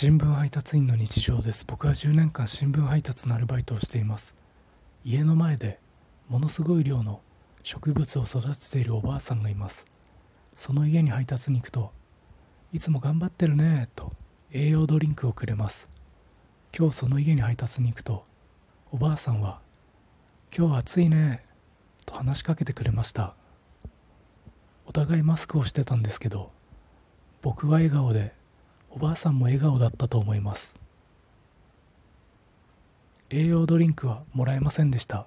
新聞配達員の日常です。僕は10年間新聞配達のアルバイトをしています。家の前でものすごい量の植物を育てているおばあさんがいます。その家に配達に行くといつも頑張ってるねと栄養ドリンクをくれます。今日その家に配達に行くとおばあさんは今日暑いねと話しかけてくれました。お互いマスクをしてたんですけど僕は笑顔でおばあさんも笑顔だったと思います。栄養ドリンクはもらえませんでした。